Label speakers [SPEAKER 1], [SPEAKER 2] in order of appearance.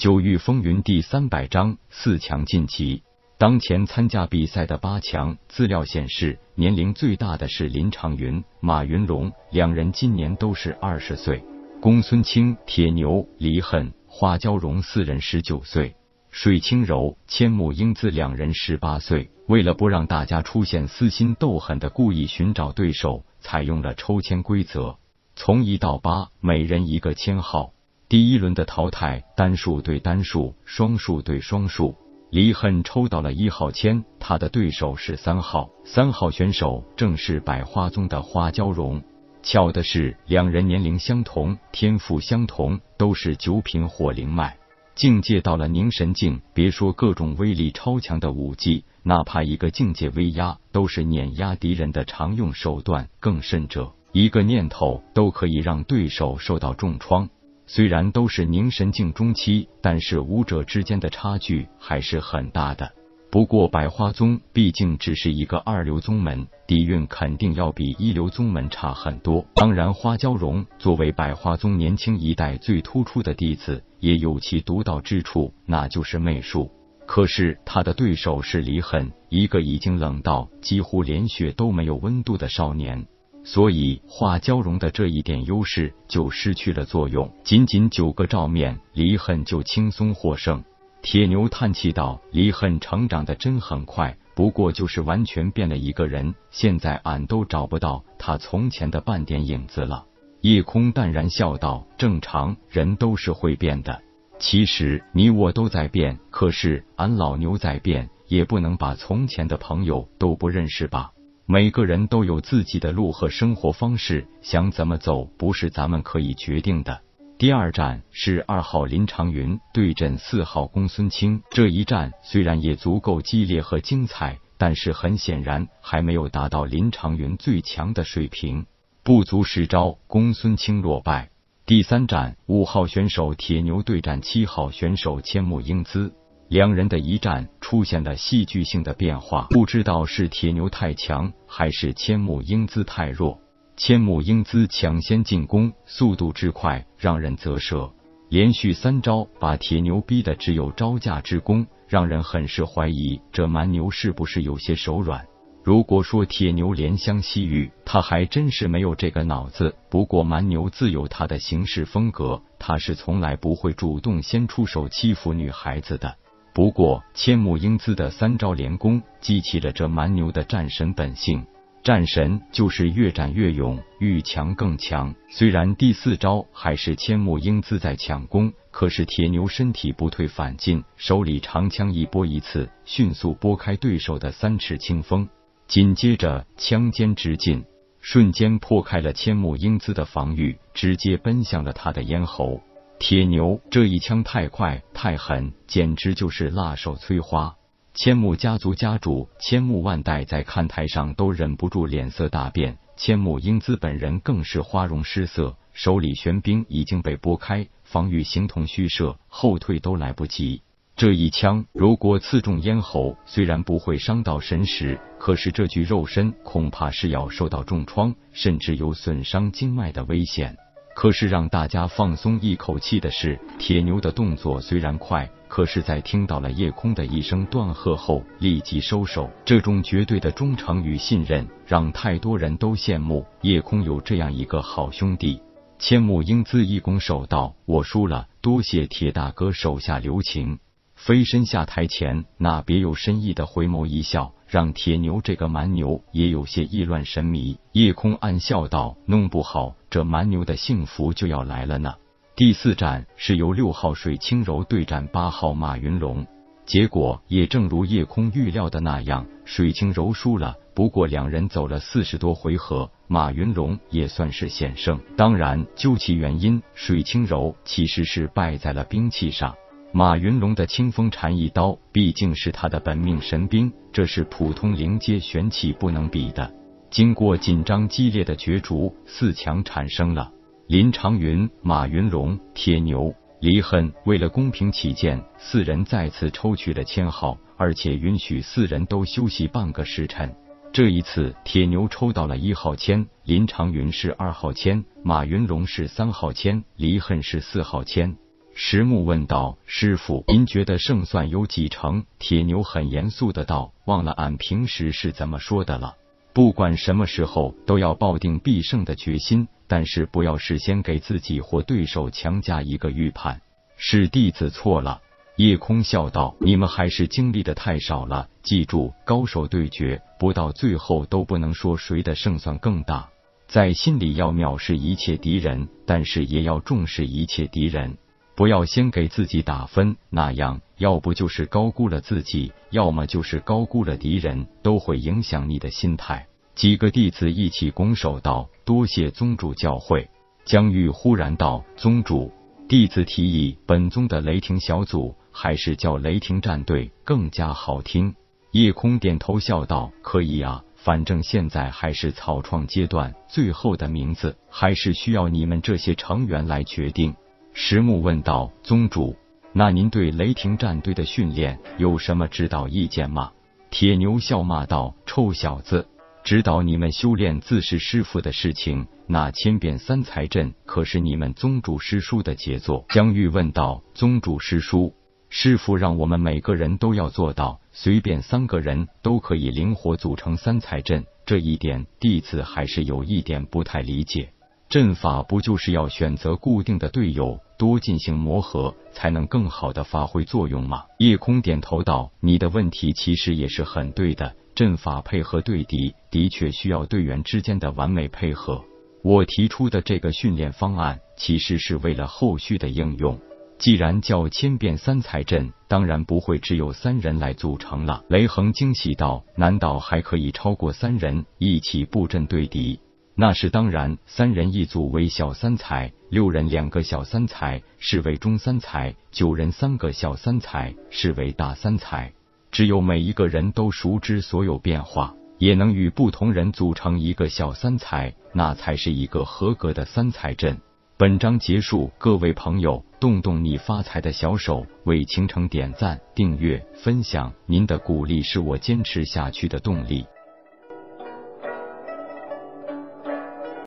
[SPEAKER 1] 九域风云第三百章四强晋级。当前参加比赛的八强资料显示，年龄最大的是林长云、马云龙，两人今年都是二十岁。公孙清、铁牛、离恨、花娇荣四人十九岁，水清柔、千木英姿两人十八岁。为了不让大家出现私心斗狠的故意寻找对手，采用了抽签规则，从一到八，每人一个签号。第一轮的淘汰，单数对单数，双数对双数。离恨抽到了一号签，他的对手是三号，三号选手正是百花宗的花娇荣。巧的是，两人年龄相同，天赋相同，都是九品火灵脉，境界到了凝神境。别说各种威力超强的武技，哪怕一个境界威压，都是碾压敌人的常用手段。更甚者，一个念头都可以让对手受到重创。虽然都是凝神境中期，但是武者之间的差距还是很大的。不过百花宗毕竟只是一个二流宗门，底蕴肯定要比一流宗门差很多。当然，花娇荣作为百花宗年轻一代最突出的弟子，也有其独到之处，那就是媚术。可是他的对手是离恨，一个已经冷到几乎连血都没有温度的少年，所以化蛟龙的这一点优势就失去了作用。仅仅九个照面，离恨就轻松获胜。铁牛叹气道：“离恨成长的真很快，不过就是完全变了一个人。现在俺都找不到他从前的半点影子了。”夜空淡然笑道：“正常人都是会变的。其实你我都在变，可是俺老牛在变，也不能把从前的朋友都不认识吧？每个人都有自己的路和生活方式，想怎么走不是咱们可以决定的。”第二战是二号林长云对阵四号公孙清，这一战虽然也足够激烈和精彩，但是很显然还没有达到林长云最强的水平，不足十招，公孙清落败。第三战五号选手铁牛对战七号选手千木英姿，两人的一战出现了戏剧性的变化，不知道是铁牛太强，还是千木英姿太弱。千木英姿抢先进攻，速度之快让人啧舌。连续三招把铁牛逼的只有招架之功，让人很是怀疑这蛮牛是不是有些手软。如果说铁牛怜香惜玉，他还真是没有这个脑子。不过蛮牛自有他的行事风格，他是从来不会主动先出手欺负女孩子的。不过千木英姿的三招连攻，激起了这蛮牛的战神本性。战神就是越战越勇，愈强更强。虽然第四招还是千木英姿在抢攻，可是铁牛身体不退反进，手里长枪一拨一次，迅速拨开对手的三尺清风，紧接着枪尖直进，瞬间破开了千木英姿的防御，直接奔向了他的咽喉。铁牛这一枪太快太狠，简直就是辣手摧花。千木家族家主千木万代在看台上都忍不住脸色大变，千木英姿本人更是花容失色，手里玄冰已经被拨开，防御形同虚设，后退都来不及。这一枪如果刺中咽喉，虽然不会伤到神识，可是这具肉身恐怕是要受到重创，甚至有损伤经脉的危险。可是让大家放松一口气的是，铁牛的动作虽然快。可是，在听到了夜空的一声断喝后，立即收手。这种绝对的忠诚与信任，让太多人都羡慕夜空有这样一个好兄弟。千木英姿一拱手道：“我输了，多谢铁大哥手下留情。”飞身下台前，那别有深意的回眸一笑，让铁牛这个蛮牛也有些意乱神迷。夜空暗笑道：“弄不好，这蛮牛的幸福就要来了呢。”第四战是由六号水清柔对战八号马云龙，结果也正如夜空预料的那样，水清柔输了。不过两人走了四十多回合，马云龙也算是险胜。当然，究其原因，水清柔其实是败在了兵器上。马云龙的清风禅一刀毕竟是他的本命神兵，这是普通灵阶玄器不能比的。经过紧张激烈的角逐，四强产生了。林长云、马云龙、铁牛、离恨，为了公平起见，四人再次抽取了签号，而且允许四人都休息半个时辰。这一次，铁牛抽到了一号签，林长云是二号签，马云龙是三号签，离恨是四号签。石木问道：“师傅，您觉得胜算有几成？”铁牛很严肃的道：“忘了俺平时是怎么说的了。不管什么时候都要抱定必胜的决心，但是不要事先给自己或对手强加一个预判。”是弟子错了。夜空笑道：“你们还是经历的太少了。记住，高手对决，不到最后都不能说谁的胜算更大。在心里要藐视一切敌人，但是也要重视一切敌人。”不要先给自己打分，那样要不就是高估了自己，要么就是高估了敌人，都会影响你的心态。几个弟子一起拱手道：“多谢宗主教诲。”江玉忽然道：“宗主，弟子提议，本宗的雷霆小组还是叫雷霆战队更加好听。”夜空点头笑道：“可以啊，反正现在还是草创阶段，最后的名字还是需要你们这些成员来决定。”石木问道：“宗主，那您对雷霆战队的训练有什么指导意见吗？”铁牛笑骂道：“臭小子，指导你们修炼自是师傅的事情，那千变三才阵可是你们宗主师叔的杰作。”江玉问道：“宗主师叔，师傅让我们每个人都要做到，随便三个人都可以灵活组成三才阵，这一点弟子还是有一点不太理解。”阵法不就是要选择固定的队友，多进行磨合，才能更好的发挥作用吗？夜空点头道：“你的问题其实也是很对的，阵法配合对敌，的确需要队员之间的完美配合。我提出的这个训练方案，其实是为了后续的应用。既然叫千变三才阵，当然不会只有三人来组成了。”雷横惊喜道：“难道还可以超过三人一起布阵对敌？”那是当然，三人一组为小三才，六人两个小三才是为中三才，九人三个小三才是为大三才。只有每一个人都熟知所有变化，也能与不同人组成一个小三才，那才是一个合格的三才阵。本章结束，各位朋友，动动你发财的小手，为倾城点赞、订阅、分享，您的鼓励是我坚持下去的动力。